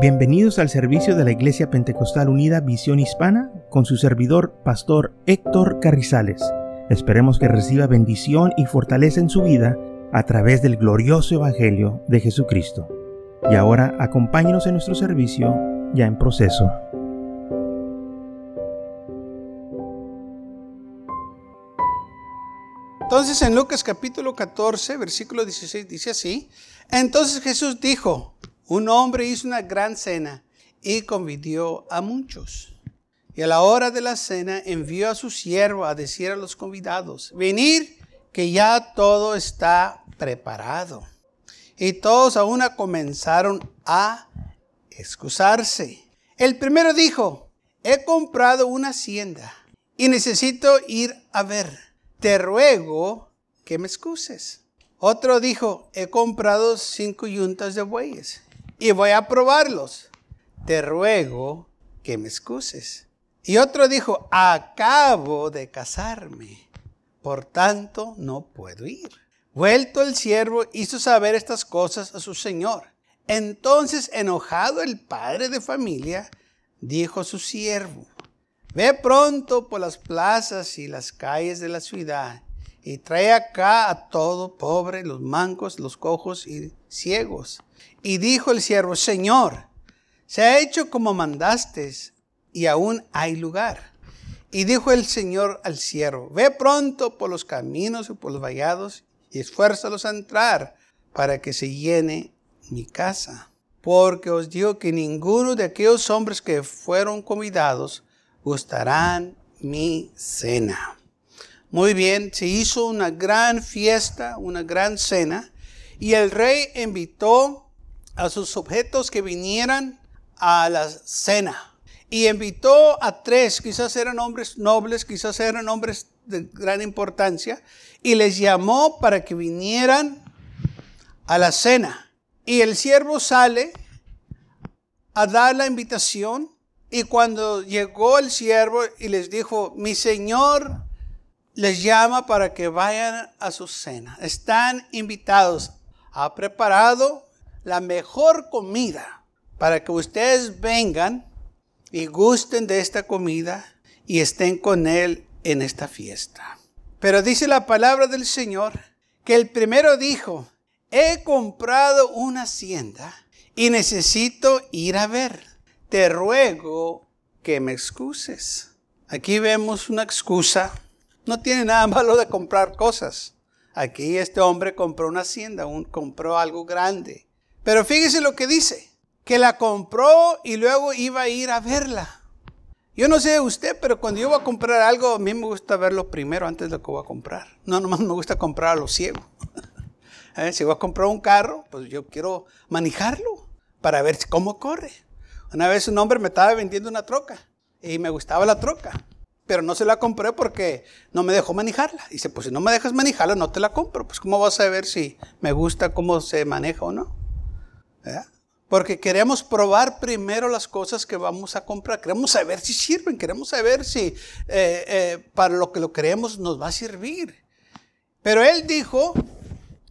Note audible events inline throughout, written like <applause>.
Bienvenidos al servicio de la Iglesia Pentecostal Unida Visión Hispana con su servidor, Pastor Héctor Carrizales. Esperemos que reciba bendición y fortaleza en su vida a través del glorioso Evangelio de Jesucristo. Y ahora acompáñenos en nuestro servicio ya en proceso. Entonces en Lucas capítulo 14, versículo 16 dice así, entonces Jesús dijo, un hombre hizo una gran cena y convidió a muchos. Y a la hora de la cena envió a su siervo a decir a los convidados, venir que ya todo está preparado. Y todos a una comenzaron a excusarse. El primero dijo, he comprado una hacienda y necesito ir a ver. Te ruego que me excuses. Otro dijo, he comprado cinco yuntas de bueyes y voy a probarlos. Te ruego que me excuses. Y otro dijo, acabo de casarme, por tanto no puedo ir. Vuelto el siervo hizo saber estas cosas a su señor. Entonces, enojado el padre de familia, dijo a su siervo, ve pronto por las plazas y las calles de la ciudad y trae acá a todo pobre, los mancos, los cojos y ciegos y dijo el siervo, Señor, se ha hecho como mandaste y aún hay lugar. Y dijo el Señor al siervo, ve pronto por los caminos y por los vallados y esfuérzalos a entrar para que se llene mi casa. Porque os digo que ninguno de aquellos hombres que fueron convidados gustarán mi cena. Muy bien, se hizo una gran fiesta, una gran cena, y el rey invitó a sus objetos que vinieran a la cena. Y invitó a tres, quizás eran hombres nobles, quizás eran hombres de gran importancia, y les llamó para que vinieran a la cena. Y el siervo sale a dar la invitación, y cuando llegó el siervo y les dijo, mi señor les llama para que vayan a su cena. Están invitados. Ha preparado la mejor comida para que ustedes vengan y gusten de esta comida y estén con Él en esta fiesta. Pero dice la palabra del Señor que el primero dijo, he comprado una hacienda y necesito ir a ver. Te ruego que me excuses. Aquí vemos una excusa. No tiene nada malo de comprar cosas. Aquí este hombre compró una hacienda, un, compró algo grande. Pero fíjese lo que dice, que la compró y luego iba a ir a verla. Yo no sé usted, pero cuando yo voy a comprar algo, a mí me gusta verlo primero antes de lo que voy a comprar. No, nomás me gusta comprar a lo ciego. <laughs> ¿Eh? Si voy a comprar un carro, pues yo quiero manejarlo para ver cómo corre. Una vez un hombre me estaba vendiendo una troca y me gustaba la troca, pero no se la compré porque no me dejó manejarla. Dice, pues si no me dejas manejarla, no te la compro. Pues ¿cómo vas a ver si me gusta cómo se maneja o no? Porque queremos probar primero las cosas que vamos a comprar. Queremos saber si sirven, queremos saber si eh, eh, para lo que lo queremos nos va a servir. Pero él dijo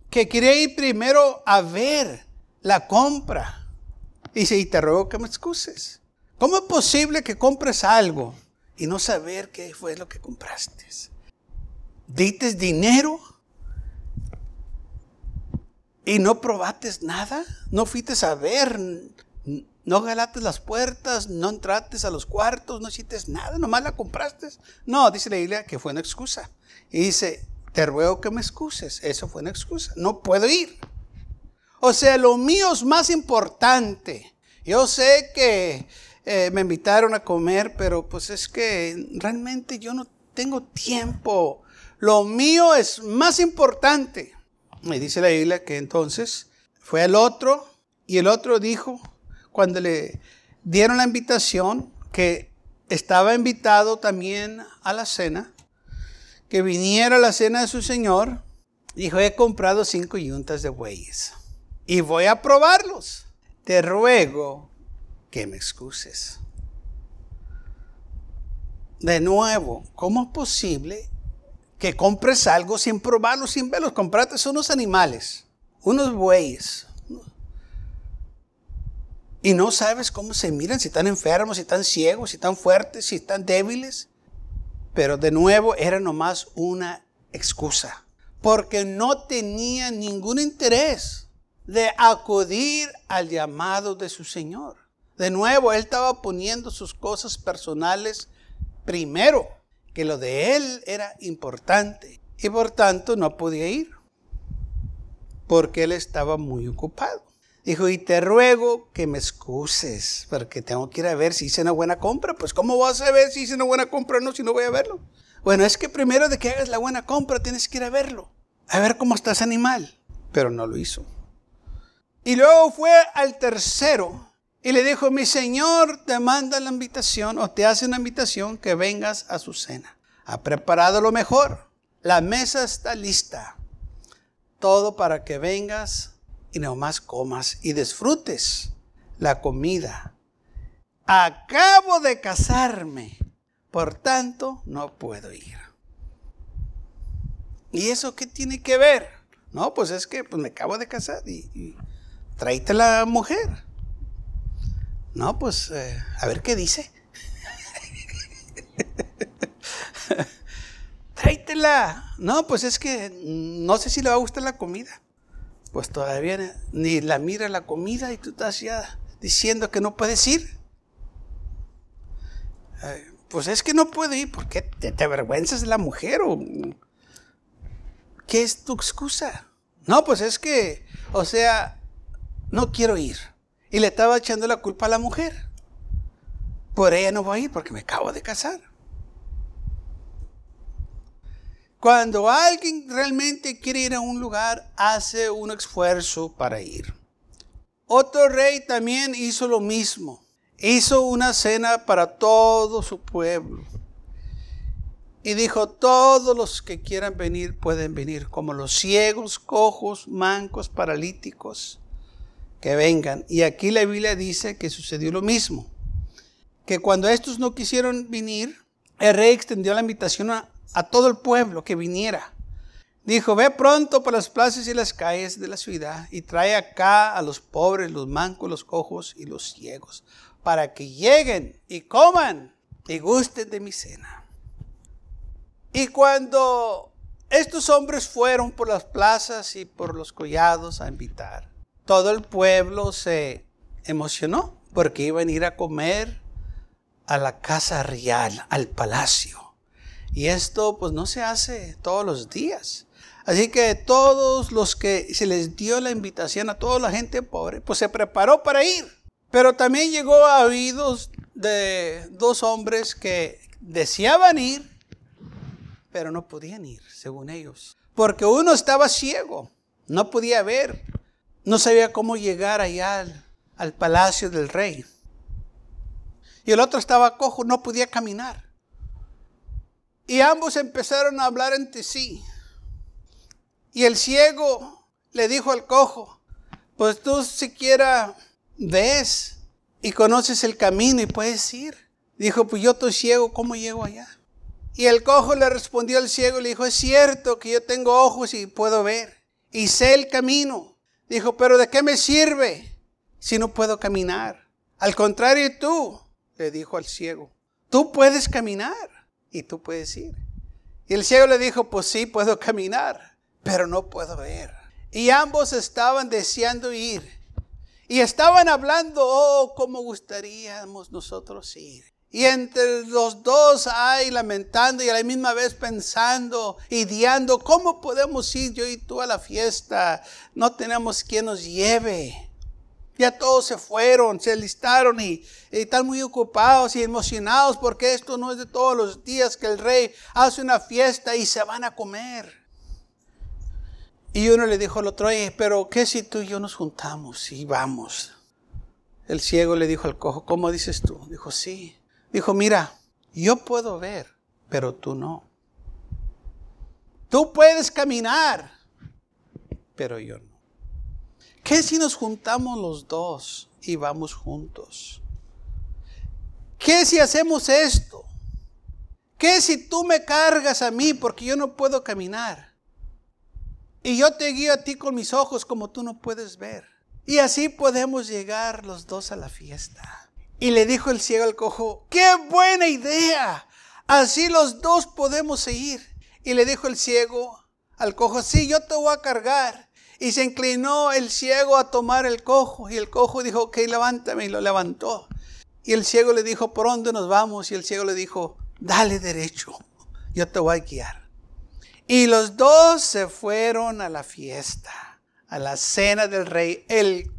que quería ir primero a ver la compra. Y dice, y te ruego que me excuses. ¿Cómo es posible que compres algo y no saber qué fue lo que compraste? ¿Dites dinero? Y no probates nada, no fuiste a ver, no galates las puertas, no entrates a los cuartos, no hiciste nada, nomás la compraste. No, dice la Biblia que fue una excusa. Y dice, te ruego que me excuses. Eso fue una excusa. No puedo ir. O sea, lo mío es más importante. Yo sé que eh, me invitaron a comer, pero pues es que realmente yo no tengo tiempo. Lo mío es más importante. Y dice la Biblia que entonces fue el otro y el otro dijo, cuando le dieron la invitación, que estaba invitado también a la cena, que viniera a la cena de su Señor, dijo, he comprado cinco yuntas de bueyes y voy a probarlos. Te ruego que me excuses. De nuevo, ¿cómo es posible que compres algo sin probarlo, sin verlos. Compraste unos animales, unos bueyes. Y no sabes cómo se miran, si están enfermos, si están ciegos, si están fuertes, si están débiles. Pero de nuevo era nomás una excusa. Porque no tenía ningún interés de acudir al llamado de su Señor. De nuevo, él estaba poniendo sus cosas personales primero, que lo de él era importante. Y por tanto no podía ir, porque él estaba muy ocupado. Dijo, y te ruego que me excuses, porque tengo que ir a ver si hice una buena compra. Pues ¿cómo vas a ver si hice una buena compra o no si no voy a verlo? Bueno, es que primero de que hagas la buena compra tienes que ir a verlo, a ver cómo está ese animal. Pero no lo hizo. Y luego fue al tercero y le dijo, mi señor te manda la invitación o te hace una invitación que vengas a su cena. Ha preparado lo mejor. La mesa está lista. Todo para que vengas y nomás comas y disfrutes la comida. Acabo de casarme, por tanto no puedo ir. ¿Y eso qué tiene que ver? No, pues es que pues, me acabo de casar y, y la mujer. No, pues eh, a ver qué dice. Tráitela. No, pues es que no sé si le va a gustar la comida. Pues todavía ni la mira la comida y tú estás ya diciendo que no puedes ir. pues es que no puedo ir porque te, te avergüenzas de la mujer o ¿qué es tu excusa? No, pues es que, o sea, no quiero ir. Y le estaba echando la culpa a la mujer. Por ella no voy a ir porque me acabo de casar. Cuando alguien realmente quiere ir a un lugar, hace un esfuerzo para ir. Otro rey también hizo lo mismo. Hizo una cena para todo su pueblo. Y dijo, todos los que quieran venir pueden venir, como los ciegos, cojos, mancos, paralíticos que vengan. Y aquí la Biblia dice que sucedió lo mismo. Que cuando estos no quisieron venir, el rey extendió la invitación a, todo el pueblo que viniera. Dijo, ve pronto por las plazas y las calles de la ciudad y trae acá a los pobres, los mancos, los cojos y los ciegos, para que lleguen y coman y gusten de mi cena. Y cuando estos hombres fueron por las plazas y por los collados a invitar, todo el pueblo se emocionó porque iban a ir a comer a la casa real, al palacio. Y esto pues no se hace todos los días. Así que todos los que se les dio la invitación a toda la gente pobre, pues se preparó para ir. Pero también llegó a oídos de dos hombres que deseaban ir, pero no podían ir, según ellos. Porque uno estaba ciego, no podía ver no sabía cómo llegar allá al, palacio del rey. Y el otro estaba cojo, no podía caminar. Y ambos empezaron a hablar entre sí. Y el ciego le dijo al cojo, pues tú siquiera ves y conoces el camino y puedes ir. Dijo, pues yo estoy ciego, ¿cómo llego allá? Y el cojo le respondió al ciego y le dijo, es cierto que yo tengo ojos y puedo ver y sé el camino. Dijo, pero ¿de qué me sirve si no puedo caminar? Al contrario, tú, le dijo al ciego, tú puedes caminar y tú puedes ir. Y el ciego le dijo, pues sí, puedo caminar, pero no puedo ver. Y ambos estaban deseando ir. Y estaban hablando, oh, cómo gustaríamos nosotros ir. Y entre los dos hay lamentando y a la misma vez pensando, ideando, ¿cómo podemos ir yo y tú a la fiesta? No tenemos quien nos lleve. Ya todos se fueron, se listaron y, están muy ocupados y emocionados porque esto no es de todos los días que el rey hace una fiesta y se van a comer. Y uno le dijo al otro, pero ¿qué si tú y yo nos juntamos y vamos? El ciego le dijo al cojo, ¿cómo dices tú? Dijo, sí. Dijo, mira, yo puedo ver, pero tú no. Tú puedes caminar, pero yo no. ¿Qué si nos juntamos los dos y vamos juntos? ¿Qué si hacemos esto? ¿Qué si tú me cargas a mí porque yo no puedo caminar? Y yo te guío a ti con mis ojos como tú no puedes ver. Y así podemos llegar los dos a la fiesta. Y le dijo el ciego al cojo, qué buena idea. Así los dos podemos ir. Y le dijo el ciego al cojo, sí, yo te voy a cargar. Y se inclinó el ciego a tomar el cojo. Y el cojo dijo, ok, levántame. Y lo levantó. Y el ciego le dijo, ¿por dónde nos vamos? Y el ciego le dijo, dale derecho. Yo te voy a guiar. Y los dos se fueron a la fiesta, a la cena del rey. El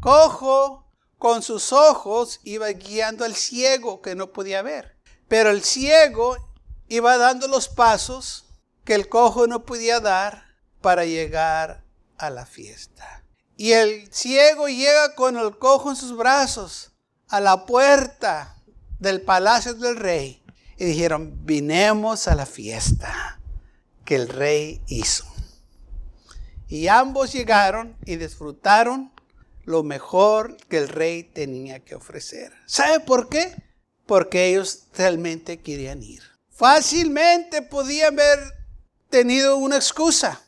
cojo con sus ojos iba guiando al ciego que no podía ver. Pero el ciego iba dando los pasos que el cojo no podía dar para llegar a la fiesta. Y el ciego llega con el cojo en sus brazos a la puerta del palacio del rey. Y dijeron, vinemos a la fiesta que el rey hizo. Y ambos llegaron y disfrutaron lo mejor que el rey tenía que ofrecer. ¿Sabe por qué? Porque ellos realmente querían ir. Fácilmente podían haber tenido una excusa.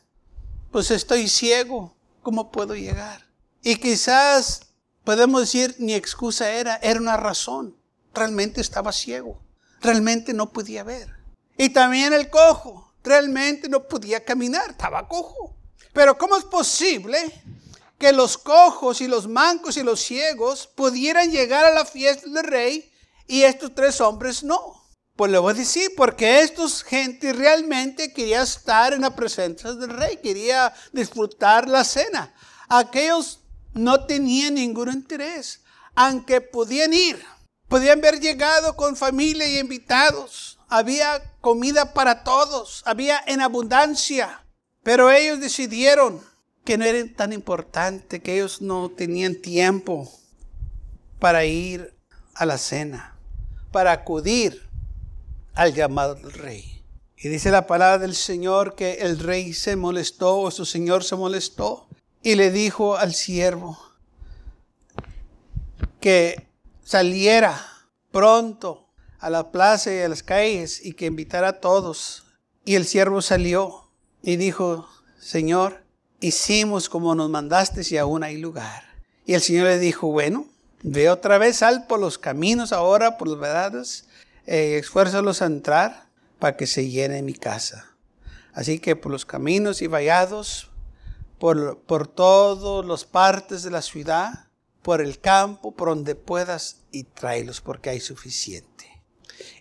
Pues estoy ciego, ¿cómo puedo llegar? Y quizás podemos decir ni excusa era, era una razón. Realmente estaba ciego, realmente no podía ver. Y también el cojo, realmente no podía caminar, estaba cojo. Pero ¿cómo es posible que los cojos y los mancos y los ciegos pudieran llegar a la fiesta del rey y estos tres hombres no? Pues le voy decir, porque estos gente realmente quería estar en la presencia del rey, quería disfrutar la cena. Aquellos no tenían ningún interés, aunque podían ir, podían haber llegado con familia y invitados, había comida para todos, había en abundancia, pero ellos decidieron que no era tan importante, que ellos no tenían tiempo para ir a la cena, para acudir al llamado del rey. Y dice la palabra del Señor que el rey se molestó, o su Señor se molestó, y le dijo al siervo que saliera pronto a la plaza y a las calles y que invitara a todos. Y el siervo salió y dijo, Señor, hicimos como nos mandaste y aún hay lugar. Y el Señor le dijo, bueno, ve otra vez, sal por los caminos ahora, por los vedados, eh, esfuérzalos a entrar para que se llene mi casa. Así que por los caminos y vallados, por, por todas las partes de la ciudad, por el campo, por donde puedas, y tráelos porque hay suficiente.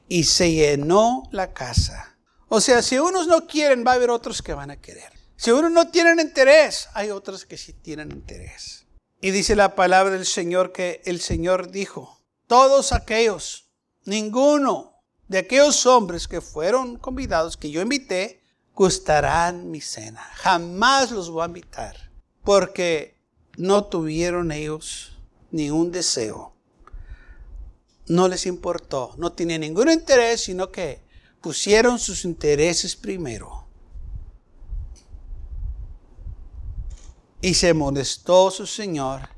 Y se llenó la casa. O sea, si unos no quieren, va a haber otros que van a querer. Si unos no tienen interés, hay otros que sí tienen interés. Y dice la palabra del Señor que el Señor dijo, todos aquellos ninguno de aquellos hombres que fueron convidados, que yo invité, gustarán mi cena. Jamás los voy a invitar, porque no tuvieron ellos ningún deseo. No les importó, no tenían ningún interés, sino que pusieron sus intereses primero. Y se molestó su Señor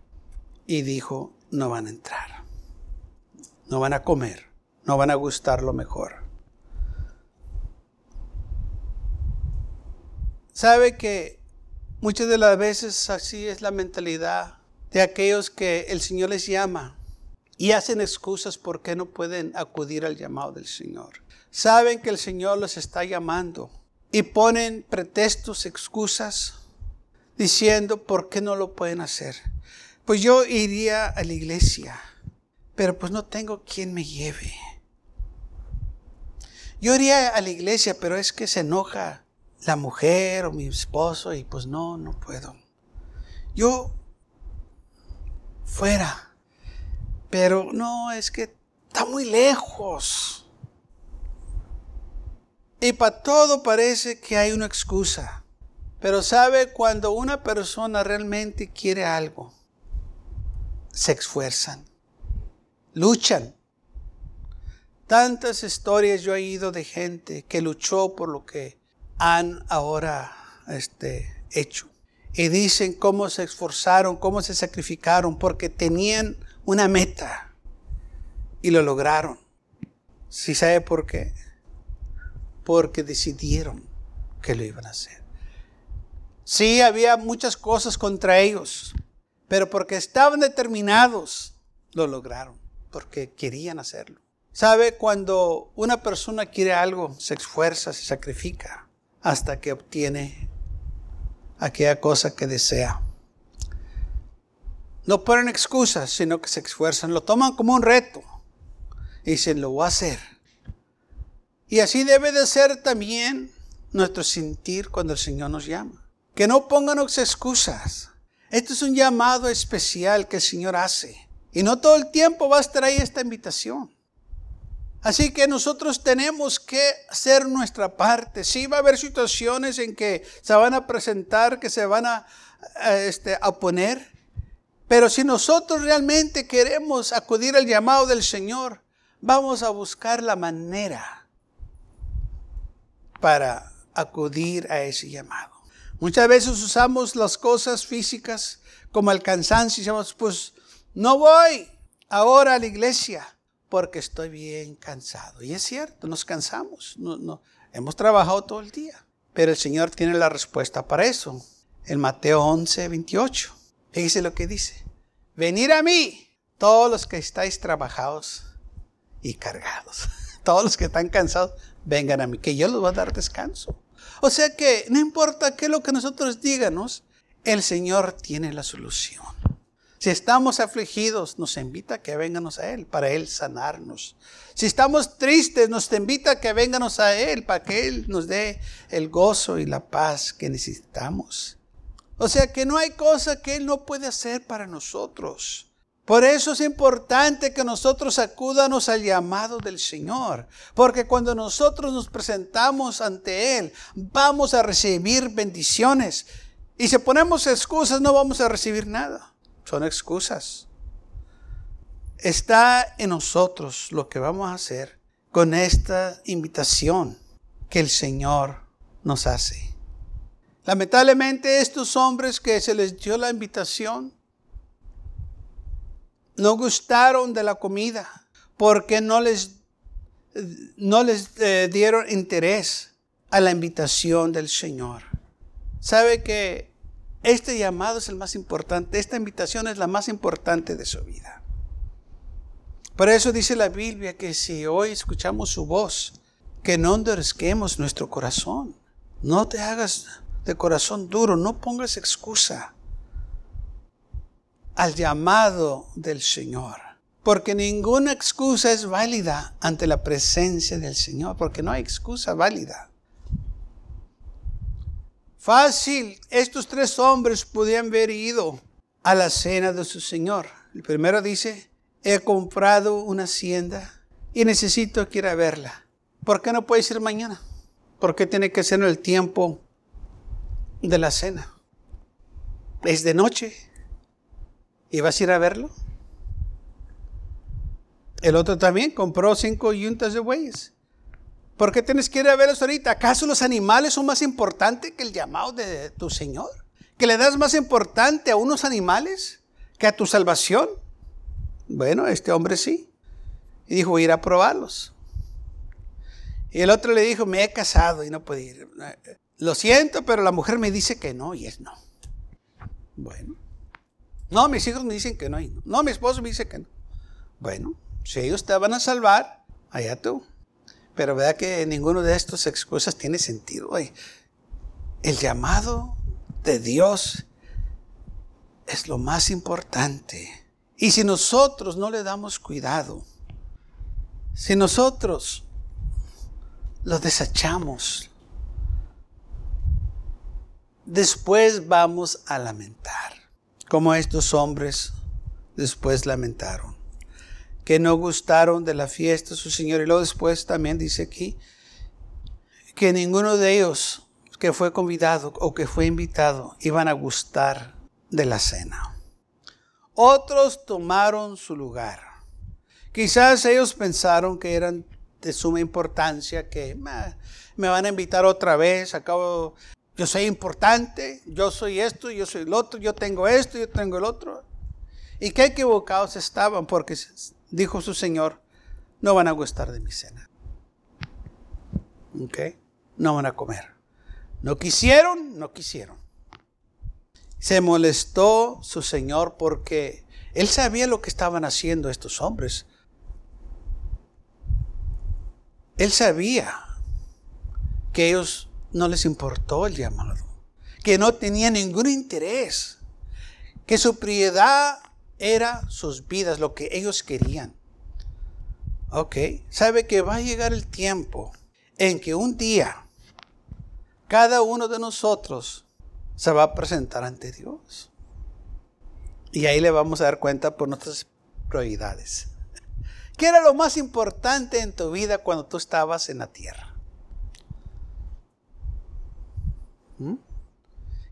y dijo, no van a entrar, no van a comer no van a gustar lo mejor. Sabe que muchas de las veces así es la mentalidad de aquellos que el Señor les llama y hacen excusas por qué no pueden acudir al llamado del Señor. Saben que el Señor los está llamando y ponen pretextos, excusas, diciendo por qué no lo pueden hacer. Pues yo iría a la iglesia, pero pues no tengo quien me lleve. Yo iría a la iglesia, pero es que se enoja la mujer o mi esposo y pues no, no puedo. Yo fuera, pero no, es que está muy lejos. Y para todo parece que hay una excusa. Pero sabe, cuando una persona realmente quiere algo, se esfuerzan, luchan, Tantas historias yo he ido de gente que luchó por lo que han ahora este, hecho. Y dicen cómo se esforzaron, cómo se sacrificaron, porque tenían una meta y lo lograron. ¿Sí sabe por qué? Porque decidieron que lo iban a hacer. Sí, había muchas cosas contra ellos, Pero porque estaban determinados, lo lograron, porque querían hacerlo. ¿Sabe? Cuando una persona quiere algo, se esfuerza, se sacrifica hasta que obtiene aquella cosa que desea. No ponen excusas, sino que se esfuerzan, lo toman como un reto y dicen, lo voy a hacer. Y así debe de ser también nuestro sentir cuando el Señor nos llama. Que no pongan excusas. Esto es un llamado especial que el Señor hace. Y no todo el tiempo va a estar ahí esta invitación. Así que nosotros tenemos que hacer nuestra parte. Sí va a haber situaciones en que se van a presentar, que se van a, este, a poner. Pero si nosotros realmente queremos acudir al llamado del Señor, vamos a buscar la manera para acudir a ese llamado. Muchas veces usamos las cosas físicas como el cansancio y decimos, pues no voy ahora a la iglesia porque estoy bien cansado. Y es cierto, nos cansamos, hemos trabajado todo el día. Pero el Señor tiene la respuesta para eso. En Mateo 11, 28. Fíjese lo que dice. Venir a mí, todos los que estáis trabajados y cargados. <laughs> Todos los que están cansados, vengan a mí, que yo les voy a dar descanso. O sea que no importa qué es lo que nosotros díganos, el Señor tiene la solución. Si estamos afligidos, nos invita a que venganos a Él, para Él sanarnos. Si estamos tristes, nos invita a que venganos a Él, para que Él nos dé el gozo y la paz que necesitamos. O sea que no hay cosa que Él no puede hacer para nosotros. Por eso es importante que nosotros acudamos al llamado del Señor, porque cuando nosotros nos presentamos ante Él, vamos a recibir bendiciones. Y si ponemos excusas, no vamos a recibir nada. Son excusas. Está en nosotros lo que vamos a hacer con esta invitación que el Señor nos hace. Lamentablemente estos hombres que se les dio la invitación no gustaron de la comida porque no les, no les eh, dieron interés a la invitación del Señor. Sabe que este llamado es el más importante, esta invitación es la más importante de su vida. Por eso dice la Biblia que si hoy escuchamos su voz, que no endurezquemos nuestro corazón. No te hagas de corazón duro, no pongas excusa al llamado del Señor. Porque ninguna excusa es válida ante la presencia del Señor, porque no hay excusa válida. Fácil, estos tres hombres podían haber ido a la cena de su Señor. El primero dice, he comprado una hacienda y necesito que ir verla. ¿Por qué no puedes ir mañana? ¿Por qué tiene que ser en el tiempo de la cena? Es de noche. ¿Y vas a ir a verlo? El otro también compró cinco yuntas de bueyes. ¿Por qué tienes que ir a verlos ahorita? ¿Acaso los animales son más importantes que el llamado de tu Señor? ¿Que le das más importante a unos animales que a tu salvación? Bueno, este hombre sí. Y dijo, voy a ir a probarlos. Y el otro le dijo, me he casado y no puedo ir. Lo siento, pero la mujer me dice que no y es no. Bueno. No, mis hijos me dicen que no. No, mi esposo me dice que no. Bueno, si ellos te van a salvar, allá tú. Pero vea que ninguno de estas excusas tiene sentido. El llamado de Dios es lo más importante. Y si nosotros no le damos cuidado, si nosotros lo desechamos, después vamos a lamentar como estos hombres después lamentaron, que no gustaron de la fiesta su Señor. Y luego después también dice aquí que ninguno de ellos que fue convidado o que fue invitado iban a gustar de la cena. Otros tomaron su lugar. Quizás ellos pensaron que eran de suma importancia, que me van a invitar otra vez, acabo yo soy importante, yo soy esto, yo soy el otro, yo tengo esto, yo tengo el otro. Y qué equivocados estaban porque dijo su Señor, no van a gustar de mi cena. ¿Ok? No van a comer. No quisieron, no quisieron. Se molestó su señor porque él sabía lo que estaban haciendo estos hombres. Él sabía que ellos no les importó el llamado, que no tenían ningún interés, que su prioridad era sus vidas, lo que ellos querían. Ok, sabe que va a llegar el tiempo en que un día cada uno de nosotros se va a presentar ante Dios. Y ahí le vamos a dar cuenta por nuestras prioridades. ¿Qué era lo más importante en tu vida cuando tú estabas en la tierra?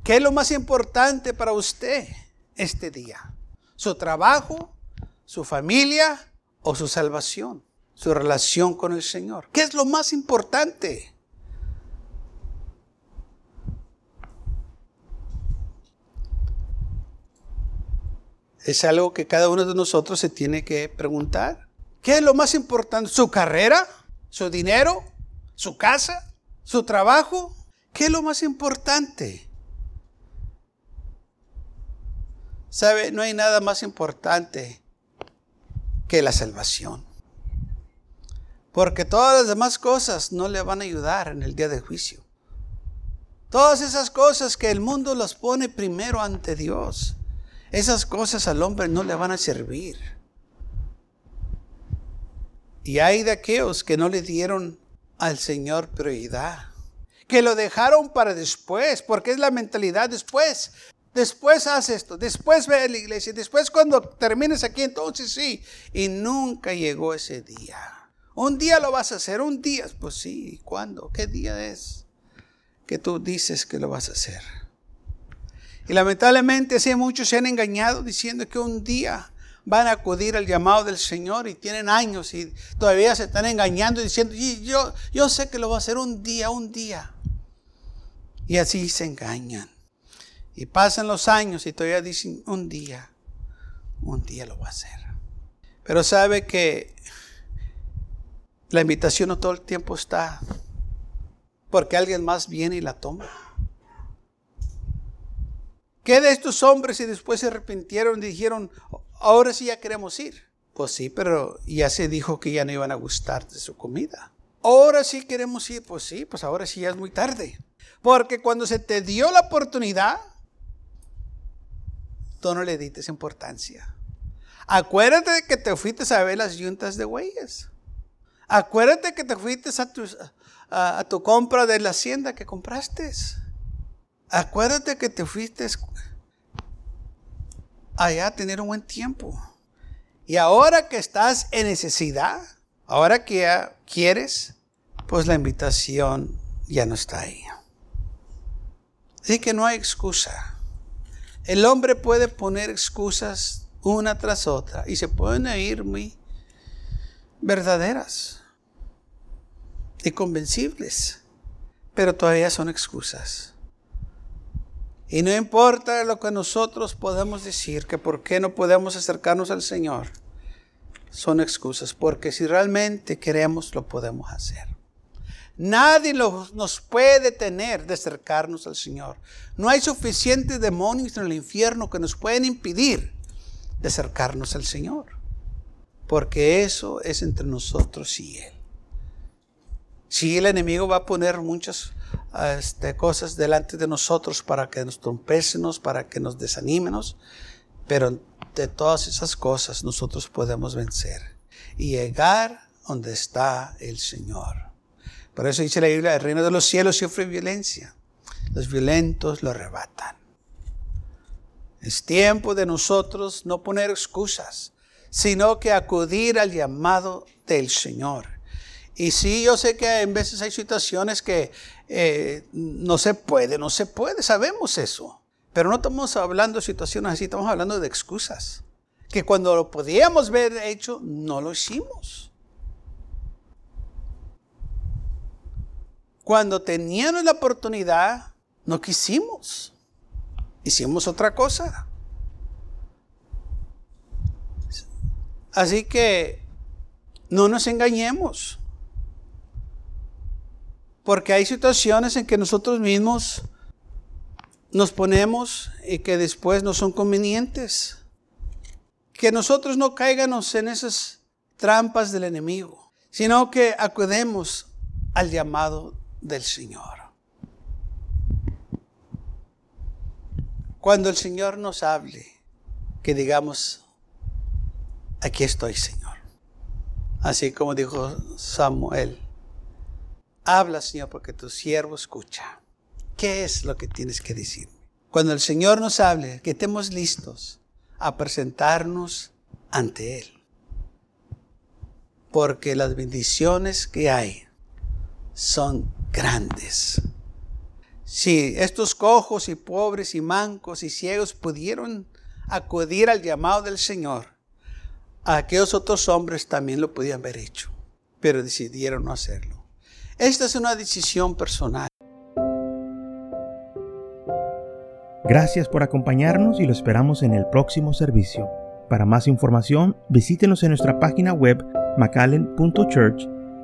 ¿Qué es lo más importante para usted este día? ¿Su trabajo? ¿Su familia? ¿O su salvación? ¿Su relación con el Señor? ¿Qué es lo más importante? Es algo que cada uno de nosotros se tiene que preguntar. ¿Qué es lo más importante? ¿Su carrera? ¿Su dinero? ¿Su casa? ¿Su trabajo? ¿Qué es lo más importante? ¿Sabe? No hay nada más importante que la salvación. Porque todas las demás cosas no le van a ayudar en el día del juicio. Todas esas cosas que el mundo las pone primero ante Dios esas cosas al hombre no le van a servir. Y hay de aquellos que no le dieron al Señor prioridad, que lo dejaron para después, porque es la mentalidad después. Después haz esto, después ve a la iglesia, después cuando termines aquí, entonces sí. Y nunca llegó ese día. Un día lo vas a hacer, un día, pues sí, ¿cuándo? ¿Qué día es? Que tú dices que lo vas a hacer. Y lamentablemente así muchos se han engañado diciendo que un día van a acudir al llamado del Señor y tienen años y todavía se están engañando diciendo, yo, yo sé que lo va a hacer un día, un día. Y así se engañan. Y pasan los años y todavía dicen, un día, un día lo va a hacer. Pero sabe que la invitación no todo el tiempo está porque alguien más viene y la toma. ¿Qué de estos hombres y después se arrepintieron y dijeron, ahora sí ya queremos ir? Pues sí, pero ya se dijo que ya no iban a gustar de su comida. Ahora sí queremos ir, pues sí, pues ahora sí ya es muy tarde. Porque cuando se te dio la oportunidad, tú no le diste importancia. Acuérdate de que te fuiste a ver las yuntas de huellas. Acuérdate que te fuiste a tu, a, a tu compra de la hacienda que compraste. Acuérdate que te fuiste allá a tener un buen tiempo. Y ahora que estás en necesidad, ahora que ya quieres, pues la invitación ya no está ahí. Así que no hay excusa. El hombre puede poner excusas una tras otra y se pueden ir muy verdaderas y convencibles, pero todavía son excusas. Y no importa lo que nosotros podamos decir, que por qué no podemos acercarnos al Señor, son excusas, porque si realmente queremos, lo podemos hacer. Nadie nos puede detener de acercarnos al Señor. No hay suficientes demonios en el infierno que nos pueden impedir de acercarnos al Señor. Porque eso es entre nosotros y Él. Si el enemigo va a poner muchas este, cosas delante de nosotros para que nos trompésemos, para que nos desanimemos, pero de todas esas cosas nosotros podemos vencer y llegar donde está el Señor. Por eso dice la Biblia, el reino de los cielos sufre violencia, los violentos lo arrebatan. Es tiempo de nosotros no poner excusas, sino que acudir al llamado del Señor. Y sí, yo sé que en veces hay situaciones que eh, no se puede, no se puede, sabemos eso. Pero no estamos hablando de situaciones así, estamos hablando de excusas. Que cuando lo podíamos ver hecho, no lo hicimos. Cuando teníamos la oportunidad, no quisimos. Hicimos otra cosa. Así que no nos engañemos. Porque hay situaciones en que nosotros mismos nos ponemos y que después no son convenientes. Que nosotros no caigamos en esas trampas del enemigo, sino que acudemos al llamado del Señor. Cuando el Señor nos hable, que digamos, aquí estoy, Señor. Así como dijo Samuel, habla, Señor, porque tu siervo escucha. ¿Qué es lo que tienes que decir? Cuando el Señor nos hable, que estemos listos a presentarnos ante Él. Porque las bendiciones que hay son grandes. Si estos cojos y pobres y mancos y ciegos pudieron acudir al llamado del Señor, aquellos otros hombres también lo podían haber hecho, pero decidieron no hacerlo. Esta es una decisión personal. Gracias por acompañarnos y lo esperamos en el próximo servicio. Para más información, visítenos en nuestra página web macallen.church.